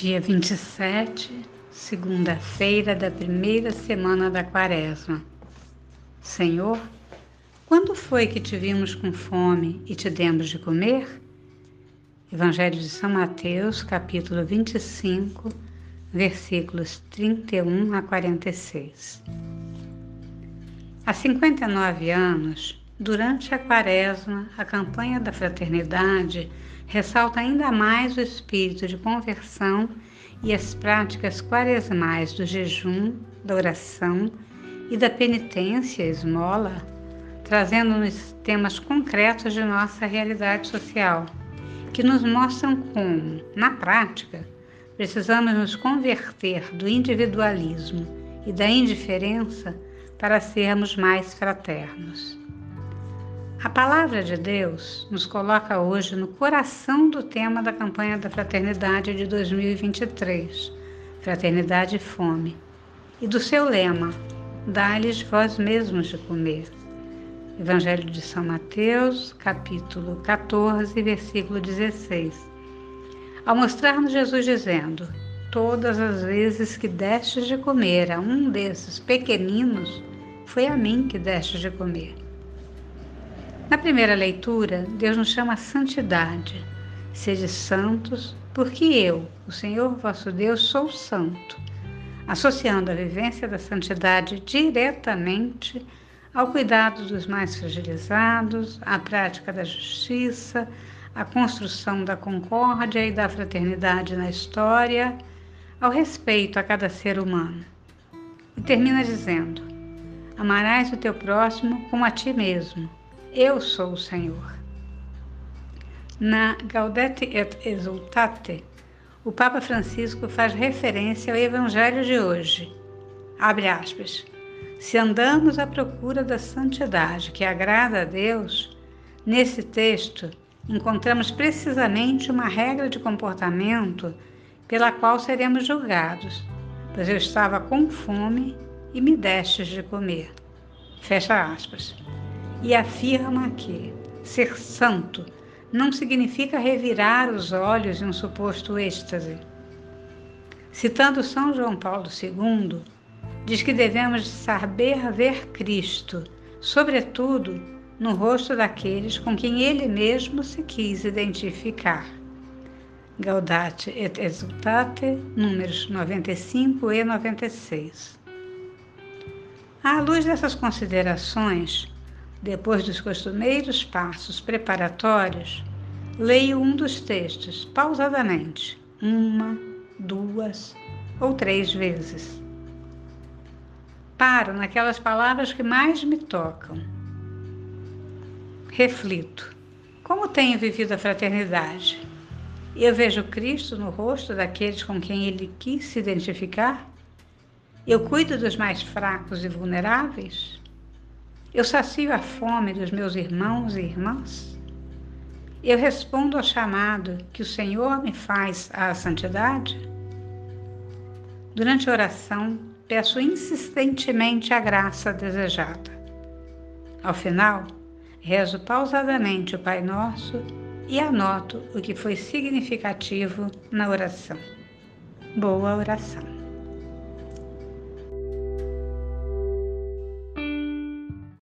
Dia 27, segunda-feira da primeira semana da Quaresma. Senhor, quando foi que te vimos com fome e te demos de comer? Evangelho de São Mateus, capítulo 25, versículos 31 a 46. Há 59 anos, durante a Quaresma, a campanha da fraternidade ressalta ainda mais o espírito de conversão e as práticas quaresmais do jejum, da oração e da penitência, esmola, trazendo-nos temas concretos de nossa realidade social, que nos mostram como, na prática, precisamos nos converter do individualismo e da indiferença para sermos mais fraternos. A palavra de Deus nos coloca hoje no coração do tema da campanha da Fraternidade de 2023, Fraternidade e Fome, e do seu lema, Dá-lhes vós mesmos de comer. Evangelho de São Mateus, capítulo 14, versículo 16. Ao mostrar-nos Jesus dizendo: Todas as vezes que destes de comer a um desses pequeninos, foi a mim que destes de comer. Na primeira leitura, Deus nos chama a santidade. Sede santos, porque eu, o Senhor vosso Deus, sou santo, associando a vivência da santidade diretamente ao cuidado dos mais fragilizados, à prática da justiça, à construção da concórdia e da fraternidade na história, ao respeito a cada ser humano. E termina dizendo: Amarás o teu próximo como a ti mesmo. Eu sou o Senhor. Na Gaudete et Exultate, o Papa Francisco faz referência ao Evangelho de hoje. Abre aspas. Se andamos à procura da santidade que agrada a Deus, nesse texto encontramos precisamente uma regra de comportamento pela qual seremos julgados, pois eu estava com fome e me destes de comer. Fecha aspas e afirma que ser santo não significa revirar os olhos em um suposto êxtase. Citando São João Paulo II, diz que devemos saber ver Cristo, sobretudo no rosto daqueles com quem ele mesmo se quis identificar. Gaudate et Exultate, números 95 e 96. À luz dessas considerações, depois dos costumeiros passos preparatórios, leio um dos textos pausadamente, uma, duas ou três vezes. Paro naquelas palavras que mais me tocam. Reflito. Como tenho vivido a fraternidade? Eu vejo Cristo no rosto daqueles com quem ele quis se identificar? Eu cuido dos mais fracos e vulneráveis? Eu sacio a fome dos meus irmãos e irmãs? Eu respondo ao chamado que o Senhor me faz à santidade? Durante a oração, peço insistentemente a graça desejada. Ao final, rezo pausadamente o Pai Nosso e anoto o que foi significativo na oração. Boa oração.